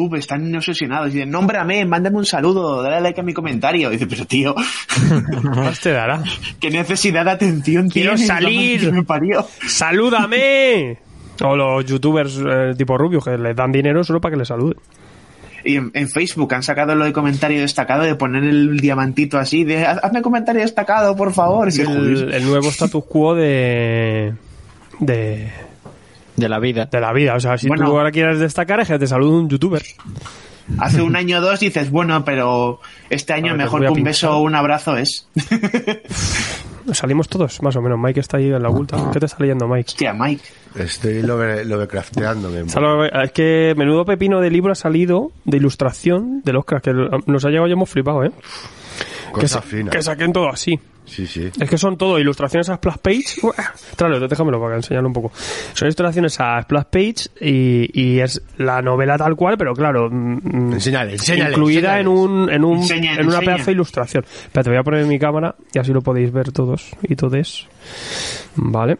YouTube están obsesionados. Dicen, nómbrame, mándame un saludo, dale like a mi comentario. Dice, pero tío, Más te dará. qué necesidad de atención Quiero tienes, salir. me parió. ¡Salúdame! O los youtubers eh, tipo Rubio que les dan dinero solo para que les saluden. Y en, en Facebook han sacado lo de comentario destacado, de poner el diamantito así, de "Haz- hazme comentario destacado, por favor. Y el, el nuevo status quo de. de. De la vida. de la vida. O sea, si Bueno. tú ahora quieres destacar, es que te salude un youtuber. Hace un año o dos dices, bueno, pero este año ver, mejor que un pinchar. beso o un abrazo es. Salimos todos, más o menos. Mike está ahí en la oculta. ¿Qué te está leyendo, Mike? Hostia, Mike. Estoy. Solo- Es que menudo pepino de libro ha salido de ilustración del Oscar, que nos ha llegado y hemos flipado, ¿eh? Cosa sa- fina. que saquen todo así. Sí, sí. Es que son todo ilustraciones a splash page. Tráelo, déjamelo para enseñarlo un poco. Son ilustraciones a splash page y, y es la novela tal cual, pero claro, mm, Enséñale, enséñale, incluida en un en un Enseña, en una enseña. pedazo de ilustración. Espera, te voy a poner mi cámara y así lo podéis ver todos y todes. Vale.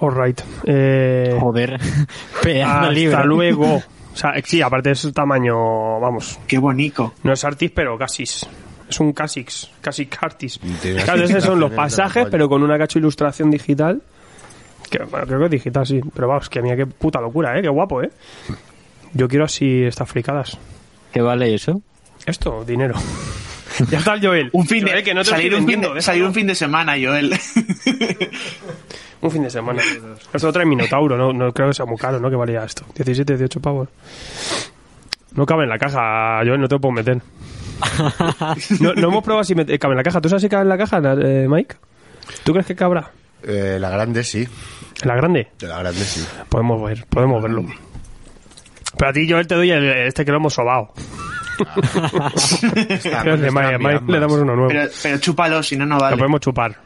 Alright. Eh, Joder. Hasta libro. luego. O sea, sí, aparte es tamaño, vamos, Qué bonito. no es Artis, pero casi. Es un Casix, Casix Artis. Tiene Claro, esos son los pasajes, pero con una cacho ilustración digital. Que, bueno, creo que es digital, sí. Pero vamos, que mira qué puta locura, ¿eh? Qué guapo, ¿eh? Yo quiero así estas fricadas. ¿Qué vale eso? Esto, dinero. ya está el Joel. Un fin de, Joel, que no te salir, un fin de, salir un fin de semana, Joel. Un fin de semana. Esto trae Minotauro, no, no creo que sea muy caro, ¿no? Que valía esto. 17, 18 pavos. No cabe en la caja, Joel, no te lo puedo meter. No, no hemos probado si me- cabe en la caja. ¿Tú sabes si cabe en la caja, eh, Mike? ¿Tú crees que cabrá? Eh, la grande sí. ¿En la grande? De la grande sí. Podemos ver, podemos verlo. Pero a ti, Joel, te doy el, este que lo hemos sobado. Que está Mike- le damos uno nuevo. pero, pero chúpalo, si no, no Lo vale. podemos chupar.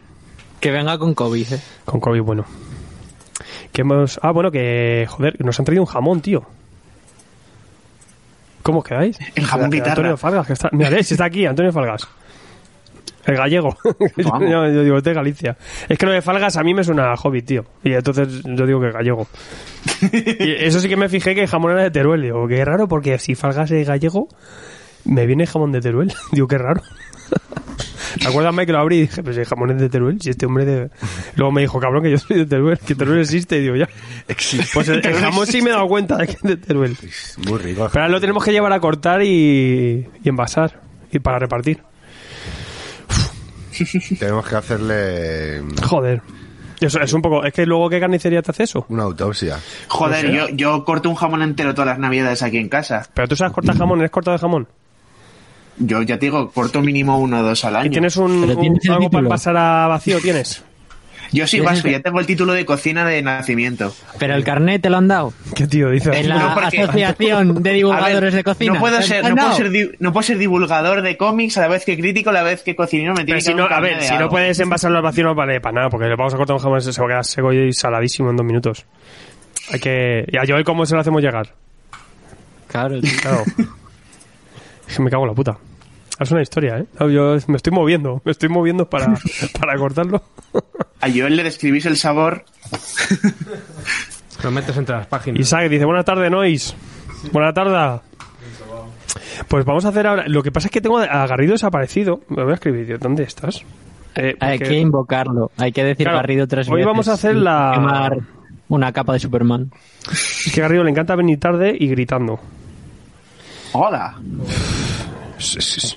Que venga con COVID, ¿eh? Con COVID, bueno. ¿Qué hemos...? Ah, bueno, que... Joder, nos han traído un jamón, tío. ¿Cómo os quedáis? El jamón guitarra. Antonio Falgas, que está... Mira, ¿ves? Está aquí, Antonio Falgas. El gallego. yo, yo digo, es de Galicia. Es que lo de Falgas a mí me suena a Hobbit, tío. Y entonces yo digo que es gallego. y eso sí que me fijé que el jamón era de Teruel. Digo, qué raro, porque si Falgas es gallego, me viene jamón de Teruel. digo, qué raro. ¿Te acuerdas, Mike, que lo abrí y dije, pues el jamón es de Teruel? Si este hombre de... Luego me dijo, cabrón, que yo soy de Teruel, que Teruel existe. Y digo, ya. Existe. Pues el, el jamón sí me he dado cuenta de que es de Teruel. Muy rico. Pero ahora lo tenemos que llevar a cortar y, y envasar. Y para repartir. Tenemos que hacerle Joder. Eso es un poco... Es que luego, ¿qué carnicería te hace eso? una autopsia. Joder, yo, yo corto un jamón entero todas las navidades aquí en casa. Pero tú sabes cortar jamón, ¿eres cortado de jamón? Yo ya te digo, corto mínimo uno o dos al ¿Y año. tienes un, un- tienes el algo para pasar a vacío? ¿Tienes? Yo soy ¿Tienes vasco, ya tengo el título de cocina de nacimiento. Pero el carnet te lo han dado. ¿Qué tío dice? En la No, porque- Asociación de Divulgadores ver, de Cocina. No puedo, ¿Te ser, no, puedo ser, di- no puedo ser divulgador de cómics a la vez que crítico, a la vez que cocinero. Me Pero tiene si que no, dar un a ver, si no puedes envasarlo al vacío no vale para nada, porque le vamos a cortar un jamón, se va a quedar seco y saladísimo en dos minutos. Hay que... ¿Y a Joel cómo se lo hacemos llegar? Claro, tío. Claro. es que me cago en la puta. Es una historia, ¿eh? Yo me estoy moviendo, me estoy moviendo para, para cortarlo. A Joel le describís el sabor. Lo metes entre las páginas. Isaac dice, buenas tardes, Nois. Buenas tardes. Pues vamos a hacer ahora... Lo que pasa es que tengo a Garrido desaparecido. Me voy a escribir, tío, ¿dónde estás? Eh, Hay que invocarlo. Hay que decir Claro, Garrido tres hoy veces. vamos a hacer la- quemar una capa de Superman. Es que a Garrido le encanta venir tarde y gritando. Hola. Es- es- es-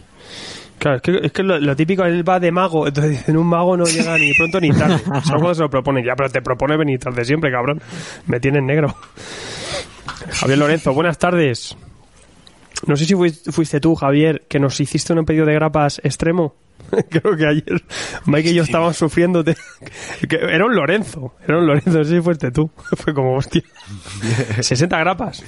Claro, es que, es que lo, lo típico, él va de mago, entonces dicen, un mago no llega ni pronto ni tarde. Solo cuando se lo propone, ya, pero te propone venir tarde siempre, cabrón. Me tienes negro. Javier Lorenzo, buenas tardes. No sé si fuis- fuiste tú, Javier, que nos hiciste un pedido de grapas extremo. Creo que ayer Mike y yo estábamos sufriendo. de- que era un Lorenzo. Era un Lorenzo, no sé si fuiste tú. Fue como, hostia. 60 grapas.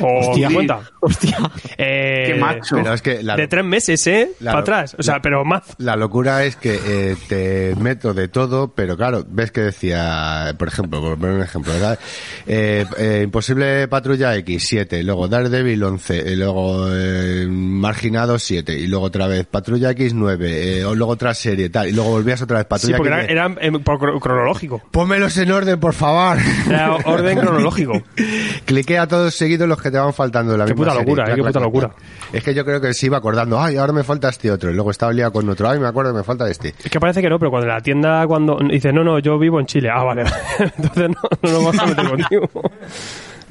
O Hostia. 50. Hostia. Eh, Qué macho. Pero es que la, De tres meses, ¿eh? La- Para atrás. O sea, la- pero más. la locura es que eh, te meto de todo, pero claro, ves que decía, por ejemplo, por poner un ejemplo, ¿verdad? Eh, eh, Imposible Patrulla X, 7, luego Daredevil 11, y luego eh, Marginado 7, y luego otra vez Patrulla X 9, eh, o luego otra serie, tal, y luego volvías otra vez Sí, Patrulla porque X. era, era, eh, por cro- cronológico. Pónmelos en orden, por favor. Era orden cronológico. Cliqué a todos seguidos los que te van faltando de la Qué misma puta serie. locura, eh, qué puta locura. Es que yo creo que se iba acordando, ay, ahora me falta este otro, y luego estaba liado con otro, ay, me acuerdo que me falta este. Es que parece que no, pero cuando la tienda cuando dice, no, no, yo vivo en Chile. Ah, vale. Entonces no, no nos vamos a meter contigo.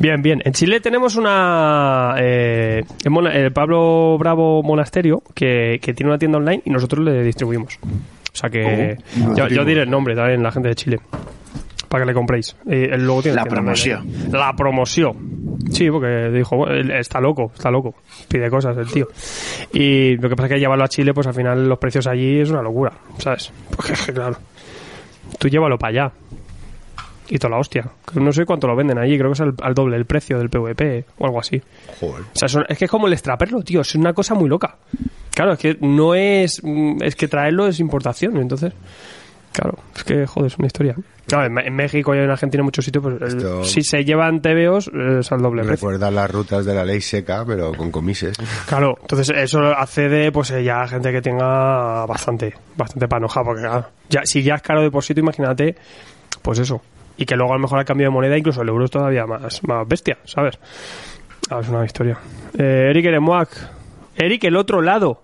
Bien, bien. En Chile tenemos una... Eh, el el Pablo Bravo Monasterio, que, que tiene una tienda online y nosotros le distribuimos. O sea que... yo, yo diré el nombre también, la gente de Chile. Para que le compréis. Eh, él luego tiene La promoción. La promoción. Sí, porque dijo, él está loco, está loco. Pide cosas el tío. Y lo que pasa es que llevarlo a Chile, pues al final los precios allí es una locura, ¿sabes? Porque claro, tú llévalo para allá. Y toda la hostia. No sé cuánto lo venden allí, creo que es al, al doble el precio del PVP o algo así. Joder. O sea, son- es que es como el extraperlo, tío. Es una cosa muy loca. Claro, es que no es. mm, Es que traerlo es importación, entonces. Claro, es que, joder, es una historia. Claro, en, México y en Argentina, en muchos sitios, pues el- Esto- si se llevan TVOs, es al doble precio. Recuerda las rutas de la ley seca, pero con comises. Claro, entonces eso hace de pues eh, ya gente que tenga bastante, bastante panoja, porque claro, ya, si ya es caro de por imagínate, pues eso. Y que luego a lo mejor al cambio de moneda, incluso el euro es todavía más, más bestia, ¿sabes? Ah, es una historia. Eh, Eric Eremuac. Eric, el otro lado.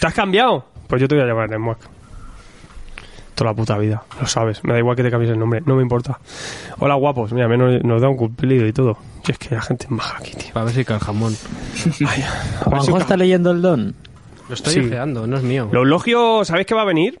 ¿Te has cambiado? Pues yo te voy a llamar Eremuac. Toda la puta vida, lo sabes. Me da igual que te cambies el nombre, no me importa. Hola, guapos. Mira, menos nos da un cumplido y todo. Si es que la gente es maja aquí, tío. Para ver si cae el jamón. Ay, a ver si Juanjo está leyendo el don. Lo estoy Sí. ojeando, no es mío. Los logios, ¿sabéis que va a venir?